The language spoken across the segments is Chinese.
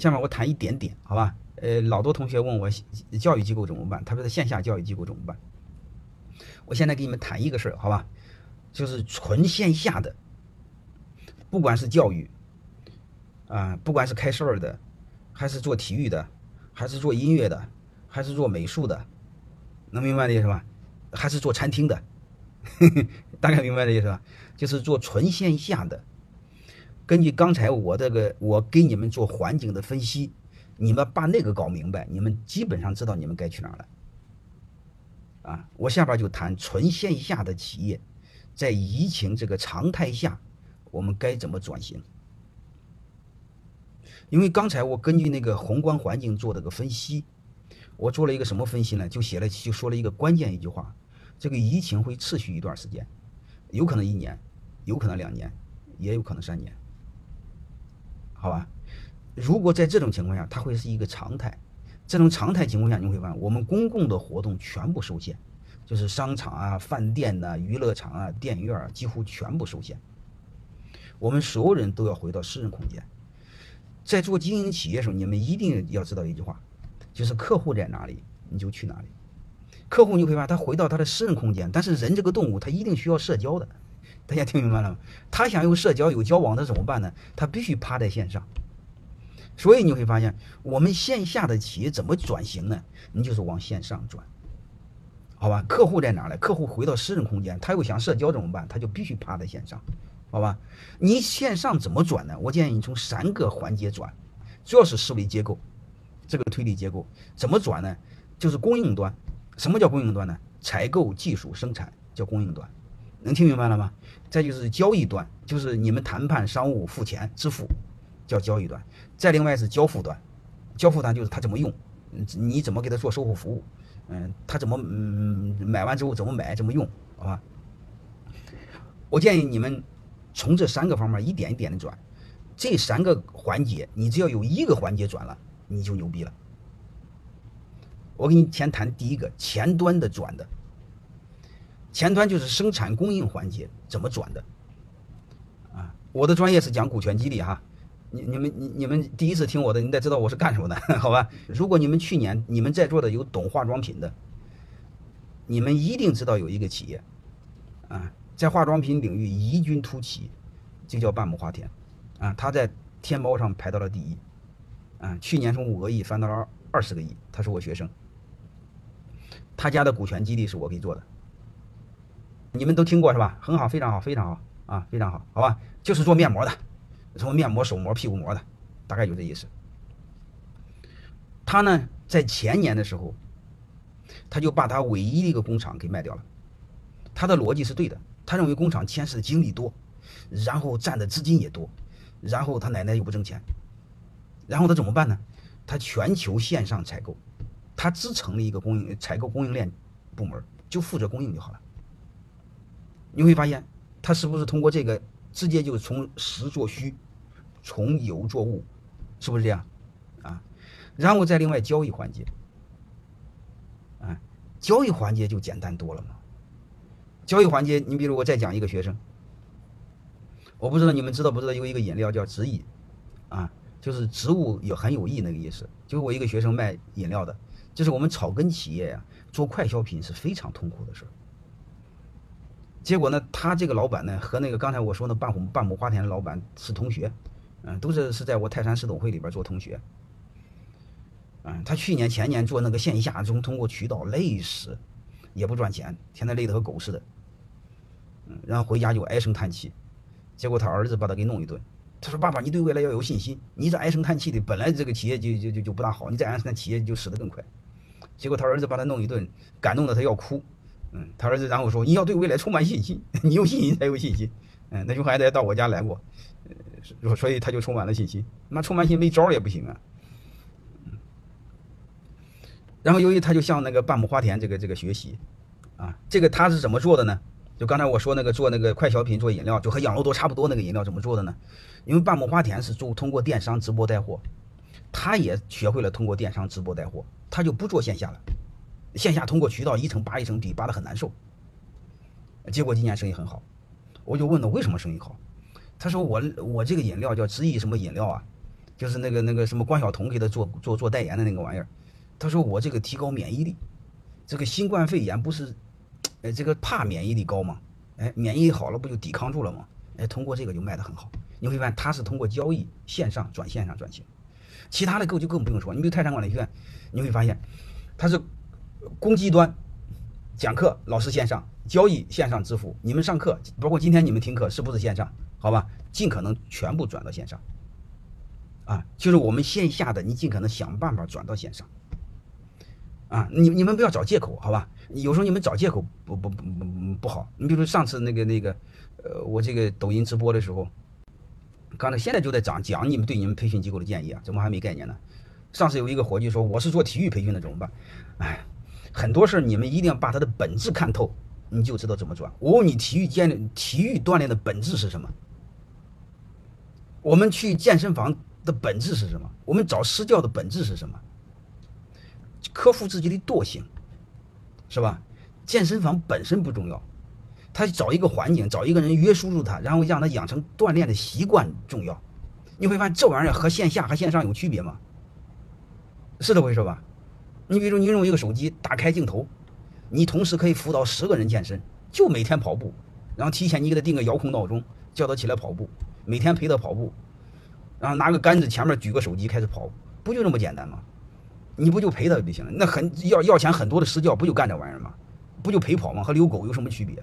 下面我谈一点点，好吧？呃，老多同学问我教育机构怎么办，他说在线下教育机构怎么办？我现在给你们谈一个事儿，好吧？就是纯线下的，不管是教育，啊，不管是开事儿的，还是做体育的，还是做音乐的，还是做美术的，能明白这意思吧？还是做餐厅的，大概明白这意思吧？就是做纯线下的。根据刚才我这个，我给你们做环境的分析，你们把那个搞明白，你们基本上知道你们该去哪儿了。啊，我下边就谈纯线下的企业，在疫情这个常态下，我们该怎么转型？因为刚才我根据那个宏观环境做的个分析，我做了一个什么分析呢？就写了就说了一个关键一句话：这个疫情会持续一段时间，有可能一年，有可能两年，也有可能三年。好吧，如果在这种情况下，它会是一个常态。这种常态情况下，你会发现我们公共的活动全部受限，就是商场啊、饭店呐、娱乐场啊、电影院啊，几乎全部受限。我们所有人都要回到私人空间。在做经营企业的时候，你们一定要知道一句话，就是客户在哪里，你就去哪里。客户你会发现他回到他的私人空间，但是人这个动物，他一定需要社交的。大家听明白了吗？他想有社交、有交往，他怎么办呢？他必须趴在线上。所以你会发现，我们线下的企业怎么转型呢？你就是往线上转，好吧？客户在哪呢？客户回到私人空间，他又想社交怎么办？他就必须趴在线上，好吧？你线上怎么转呢？我建议你从三个环节转，主要是思维结构，这个推理结构怎么转呢？就是供应端。什么叫供应端呢？采购、技术、生产叫供应端。能听明白了吗？再就是交易端，就是你们谈判、商务、付钱、支付，叫交易端。再另外是交付端，交付端就是他怎么用，你怎么给他做售后服务，嗯，他怎么嗯买完之后怎么买怎么用，好吧？我建议你们从这三个方面一点一点的转，这三个环节你只要有一个环节转了，你就牛逼了。我给你先谈第一个前端的转的。前端就是生产供应环节怎么转的，啊，我的专业是讲股权激励哈，你你们你你们第一次听我的，你得知道我是干什么的，好吧？如果你们去年你们在座的有懂化妆品的，你们一定知道有一个企业，啊，在化妆品领域异军突起，就叫半亩花田，啊，他在天猫上排到了第一，啊，去年从五个亿翻到了二十个亿，他是我学生，他家的股权激励是我给做的。你们都听过是吧？很好，非常好，非常好啊，非常好，好吧？就是做面膜的，什么面膜、手膜、屁股膜的，大概就这意思。他呢，在前年的时候，他就把他唯一的一个工厂给卖掉了。他的逻辑是对的，他认为工厂牵涉的精力多，然后占的资金也多，然后他奶奶又不挣钱，然后他怎么办呢？他全球线上采购，他只成立一个供应采购供应链部门，就负责供应就好了。你会发现，他是不是通过这个直接就从实做虚，从有做物，是不是这样？啊，然后再另外交易环节，啊，交易环节就简单多了嘛。交易环节，你比如我再讲一个学生，我不知道你们知道不知道有一个饮料叫直饮，啊，就是植物有很有益那个意思。就是我一个学生卖饮料的，就是我们草根企业呀，做快消品是非常痛苦的事儿。结果呢，他这个老板呢，和那个刚才我说的半亩半亩花田的老板是同学，嗯，都是是在我泰山市董会里边做同学，嗯，他去年前年做那个线下中通过渠道累死，也不赚钱，天天累得和狗似的，嗯，然后回家就唉声叹气，结果他儿子把他给弄一顿，他说爸爸，你对未来要有信心，你这唉声叹气的，本来这个企业就就就就不大好，你再唉声叹气，企业就死得更快，结果他儿子把他弄一顿，感动的他要哭。嗯，他儿子然后说：“你要对未来充满信心，你有信心才有信心。”嗯，那熊孩子也到我家来过，呃，所以他就充满了信心。那充满信心没招也不行啊。然后由于他就向那个半亩花田这个这个学习，啊，这个他是怎么做的呢？就刚才我说那个做那个快消品做饮料，就和养乐多差不多那个饮料怎么做的呢？因为半亩花田是做通过电商直播带货，他也学会了通过电商直播带货，他就不做线下了。线下通过渠道一层扒一层皮，扒得很难受。结果今年生意很好，我就问他为什么生意好，他说我我这个饮料叫知意什么饮料啊，就是那个那个什么关晓彤给他做做做代言的那个玩意儿。他说我这个提高免疫力，这个新冠肺炎不是，哎，这个怕免疫力高吗？哎，免疫力好了不就抵抗住了吗？哎，通过这个就卖得很好。你会发现他是通过交易线上转线上转型，其他的购就更不用说。你比如泰山管理学院，你会发现它是攻击端讲课，老师线上交易线上支付，你们上课包括今天你们听课是不是线上？好吧，尽可能全部转到线上。啊，就是我们线下的，你尽可能想办法转到线上。啊，你你们不要找借口，好吧？有时候你们找借口不不不不好。你比如上次那个那个，呃，我这个抖音直播的时候，刚才现在就在讲讲你们对你们培训机构的建议啊，怎么还没概念呢？上次有一个伙计说我是做体育培训的怎么办？哎，很多事你们一定要把它的本质看透，你就知道怎么转。我问你，体育健体育锻炼的本质是什么？我们去健身房。的本质是什么？我们找私教的本质是什么？克服自己的惰性，是吧？健身房本身不重要，他找一个环境，找一个人约束住他，然后让他养成锻炼的习惯重要。你会发现这玩意儿和线下和线上有区别吗？是这回事吧？你比如说你用一个手机打开镜头，你同时可以辅导十个人健身，就每天跑步，然后提前你给他定个遥控闹钟，叫他起来跑步，每天陪他跑步。然后拿个杆子，前面举个手机开始跑，不就这么简单吗？你不就陪他就行了？那很要要钱很多的私教不就干这玩意儿吗？不就陪跑吗？和遛狗有什么区别？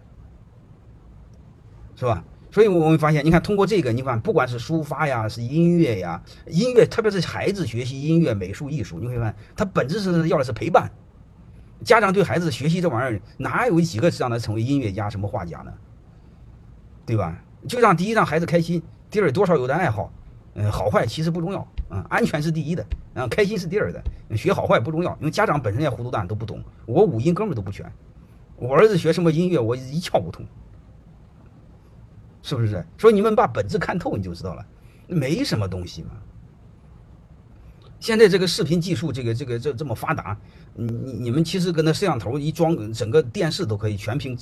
是吧？所以我们发现，你看通过这个，你看不管是书法呀，是音乐呀，音乐特别是孩子学习音乐、美术、艺术，你会发现它本质是要的是陪伴。家长对孩子学习这玩意儿，哪有几个是让他成为音乐家、什么画家呢？对吧？就让第一让孩子开心，第二多少有的爱好。嗯，好坏其实不重要啊，安全是第一的，啊，开心是第二的。学好坏不重要，因为家长本身也糊涂蛋，都不懂。我五音根本都不全，我儿子学什么音乐，我一窍不通，是不是？所以你们把本质看透，你就知道了，没什么东西嘛。现在这个视频技术，这个这个这这么发达，你你你们其实跟那摄像头一装，整个电视都可以全屏，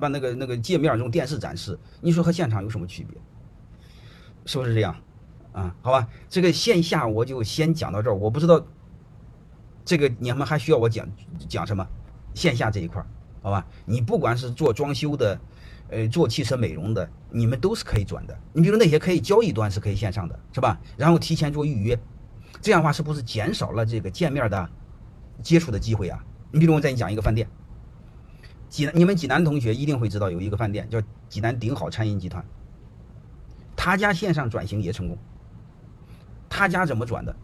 把那个那个界面用电视展示，你说和现场有什么区别？是不是这样？啊，好吧，这个线下我就先讲到这儿。我不知道这个你们还需要我讲讲什么？线下这一块儿，好吧？你不管是做装修的，呃，做汽车美容的，你们都是可以转的。你比如那些可以交易端是可以线上的，是吧？然后提前做预约，这样的话是不是减少了这个见面的接触的机会啊？你比如我再讲一个饭店，济南，你们济南同学一定会知道有一个饭店叫济南顶好餐饮集团，他家线上转型也成功。他家怎么转的？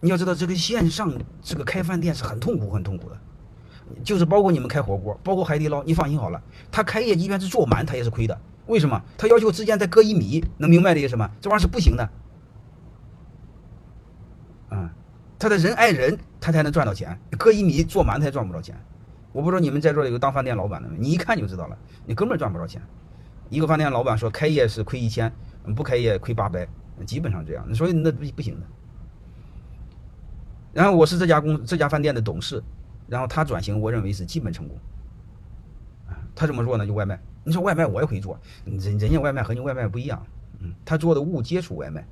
你要知道，这个线上这个开饭店是很痛苦、很痛苦的，就是包括你们开火锅，包括海底捞，你放心好了，他开业即便是做满，他也是亏的。为什么？他要求之间再隔一米，能明白这个什么？这玩意儿是不行的。啊，他的人挨人，他才能赚到钱，隔一米做满，他也赚不着钱。我不知道你们在座有当饭店老板的没？你一看就知道了，你根本赚不着钱。一个饭店老板说开业是亏一千，不开业亏八百。基本上这样，所以那不不行的。然后我是这家公这家饭店的董事，然后他转型，我认为是基本成功。他怎么做呢？就外卖。你说外卖我也可以做，人人家外卖和你外卖不一样。嗯，他做的物接触外卖，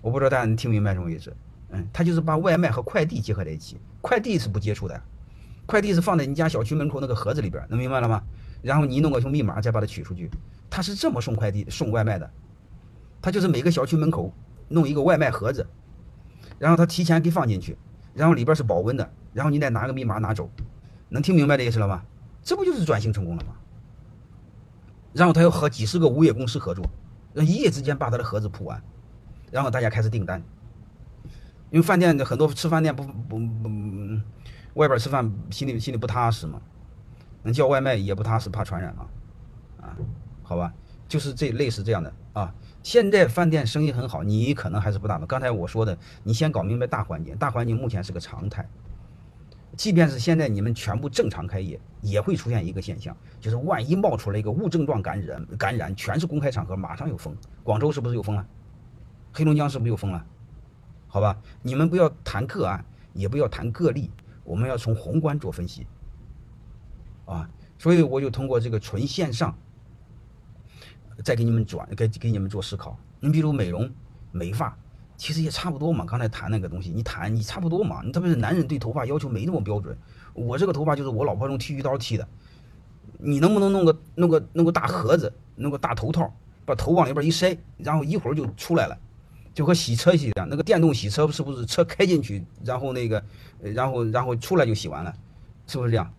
我不知道大家能听明白什么意思？嗯，他就是把外卖和快递结合在一起。快递是不接触的，快递是放在你家小区门口那个盒子里边，能明白了吗？然后你弄个什么密码再把它取出去，他是这么送快递送外卖的。他就是每个小区门口弄一个外卖盒子，然后他提前给放进去，然后里边是保温的，然后你再拿个密码拿走，能听明白这意思了吗？这不就是转型成功了吗？然后他又和几十个物业公司合作，让一夜之间把他的盒子铺完，然后大家开始订单。因为饭店很多吃饭店不不不外边吃饭心里心里不踏实嘛，能叫外卖也不踏实，怕传染啊啊，好吧，就是这类似这样的啊。现在饭店生意很好，你可能还是不大懂。刚才我说的，你先搞明白大环境，大环境目前是个常态。即便是现在你们全部正常开业，也会出现一个现象，就是万一冒出来一个无症状感染，感染全是公开场合，马上又封。广州是不是又封了？黑龙江是不是又封了？好吧，你们不要谈个案，也不要谈个例，我们要从宏观做分析。啊，所以我就通过这个纯线上。再给你们转，给给你们做思考。你比如美容、美发，其实也差不多嘛。刚才谈那个东西，你谈你差不多嘛。你特别是男人对头发要求没那么标准。我这个头发就是我老婆用剃须刀剃的，你能不能弄个弄个弄个大盒子，弄个大头套，把头往里边一塞，然后一会儿就出来了，就和洗车一样。那个电动洗车是不是车开进去，然后那个，然后然后出来就洗完了，是不是这样？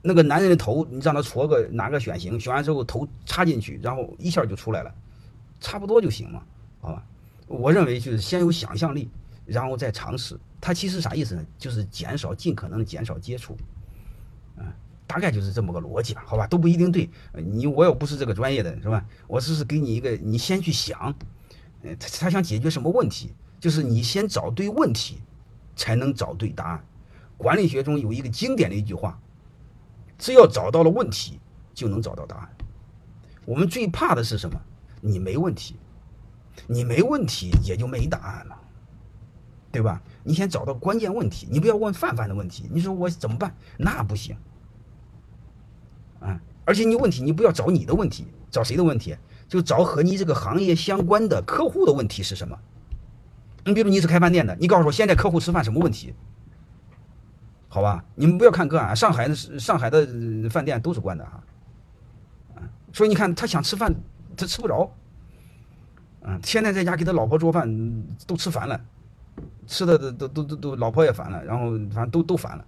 那个男人的头，你让他戳个哪个选型，选完之后头插进去，然后一下就出来了，差不多就行嘛，好吧？我认为就是先有想象力，然后再尝试。它其实啥意思呢？就是减少，尽可能减少接触，嗯，大概就是这么个逻辑吧，好吧？都不一定对，你我又不是这个专业的，是吧？我只是给你一个，你先去想，呃，他他想解决什么问题？就是你先找对问题，才能找对答案。管理学中有一个经典的一句话。只要找到了问题，就能找到答案。我们最怕的是什么？你没问题，你没问题也就没答案了，对吧？你先找到关键问题，你不要问泛泛的问题。你说我怎么办？那不行。啊，而且你问题你不要找你的问题，找谁的问题？就找和你这个行业相关的客户的问题是什么？你比如你是开饭店的，你告诉我现在客户吃饭什么问题？好吧，你们不要看个案，上海的上海的饭店都是关的哈，啊，所以你看他想吃饭，他吃不着，嗯，天天在家给他老婆做饭都吃烦了，吃的都都都都老婆也烦了，然后反正都都烦了，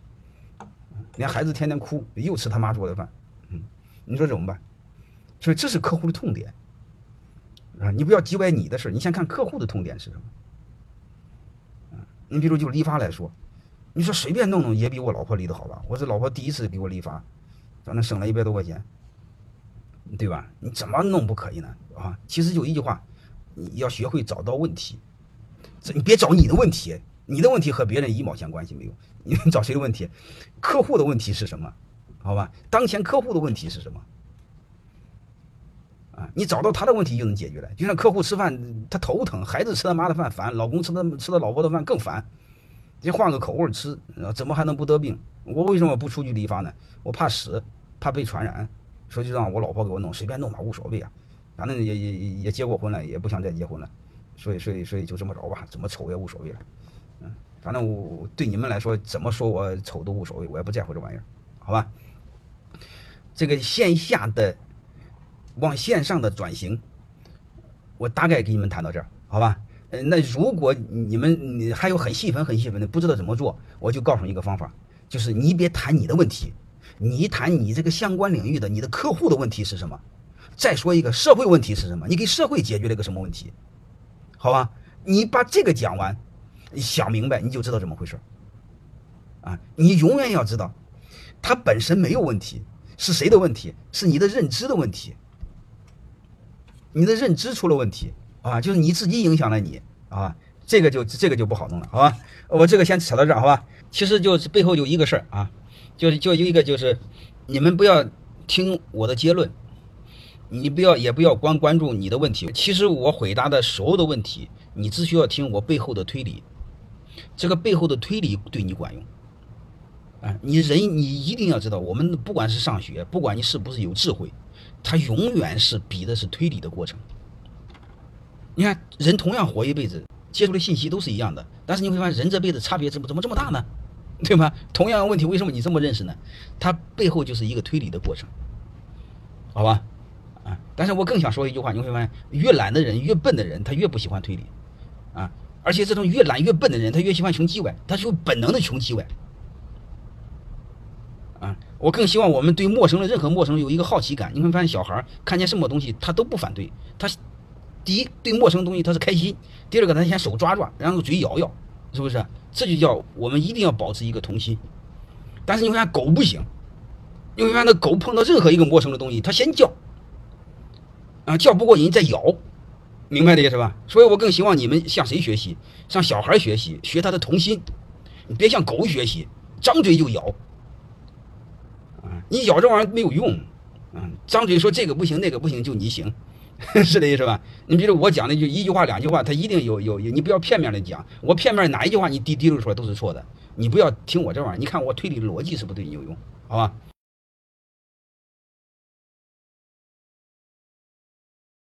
连孩子天天哭，又吃他妈做的饭，嗯，你说怎么办？所以这是客户的痛点，啊，你不要叽歪你的事你先看客户的痛点是什么，你比如就理发来说。你说随便弄弄也比我老婆理的好吧？我这老婆第一次给我理发，反正省了一百多块钱，对吧？你怎么弄不可以呢？啊，其实就一句话，你要学会找到问题，这你别找你的问题，你的问题和别人一毛钱关系没有。你找谁的问题？客户的问题是什么？好吧，当前客户的问题是什么？啊，你找到他的问题就能解决了。就像客户吃饭他头疼，孩子吃他妈的饭烦，老公吃他吃他老婆的饭更烦。你换个口味吃，怎么还能不得病？我为什么不出去理发呢？我怕死，怕被传染，所以就让我老婆给我弄，随便弄吧，无所谓啊。反正也也也结过婚了，也不想再结婚了，所以所以所以就这么着吧，怎么丑也无所谓了。嗯，反正我对你们来说，怎么说我丑都无所谓，我也不在乎这玩意儿，好吧？这个线下的往线上的转型，我大概给你们谈到这儿，好吧？呃，那如果你们你还有很细分、很细分的不知道怎么做，我就告诉你一个方法，就是你别谈你的问题，你谈你这个相关领域的你的客户的问题是什么，再说一个社会问题是什么，你给社会解决了一个什么问题，好吧？你把这个讲完，想明白你就知道怎么回事啊！你永远要知道，它本身没有问题，是谁的问题？是你的认知的问题，你的认知出了问题。啊，就是你自己影响了你啊，这个就这个就不好弄了，好吧？我这个先扯到这儿，好吧？其实就背后就一个事儿啊，就是就一个就是，你们不要听我的结论，你不要也不要光关注你的问题。其实我回答的所有的问题，你只需要听我背后的推理，这个背后的推理对你管用。啊，你人你一定要知道，我们不管是上学，不管你是不是有智慧，它永远是比的是推理的过程。你看，人同样活一辈子，接触的信息都是一样的，但是你会发现，人这辈子差别怎么怎么这么大呢？对吧？同样的问题，为什么你这么认识呢？它背后就是一个推理的过程，好吧？啊，但是我更想说一句话，你会发现，越懒的人，越笨的人，他越不喜欢推理，啊，而且这种越懒越笨的人，他越喜欢穷叽歪，他就本能的穷叽歪，啊，我更希望我们对陌生的任何陌生人有一个好奇感，你会发现，小孩看见什么东西他都不反对，他。第一，对陌生东西他是开心；第二个，他先手抓抓，然后嘴咬咬，是不是？这就叫我们一定要保持一个童心。但是你会发现狗不行，你会发现那狗碰到任何一个陌生的东西，它先叫，啊，叫不过瘾再咬，明白的意思吧？所以我更希望你们向谁学习？向小孩学习，学他的童心。你别向狗学习，张嘴就咬，啊，你咬这玩意儿没有用，嗯，张嘴说这个不行，那个不行，就你行。是的意思吧？你比如我讲的就一句话两句话，他一定有有有，你不要片面的讲。我片面哪一句话你滴滴溜出来都是错的，你不要听我这玩意儿。你看我推理逻辑是不对你有用？好吧？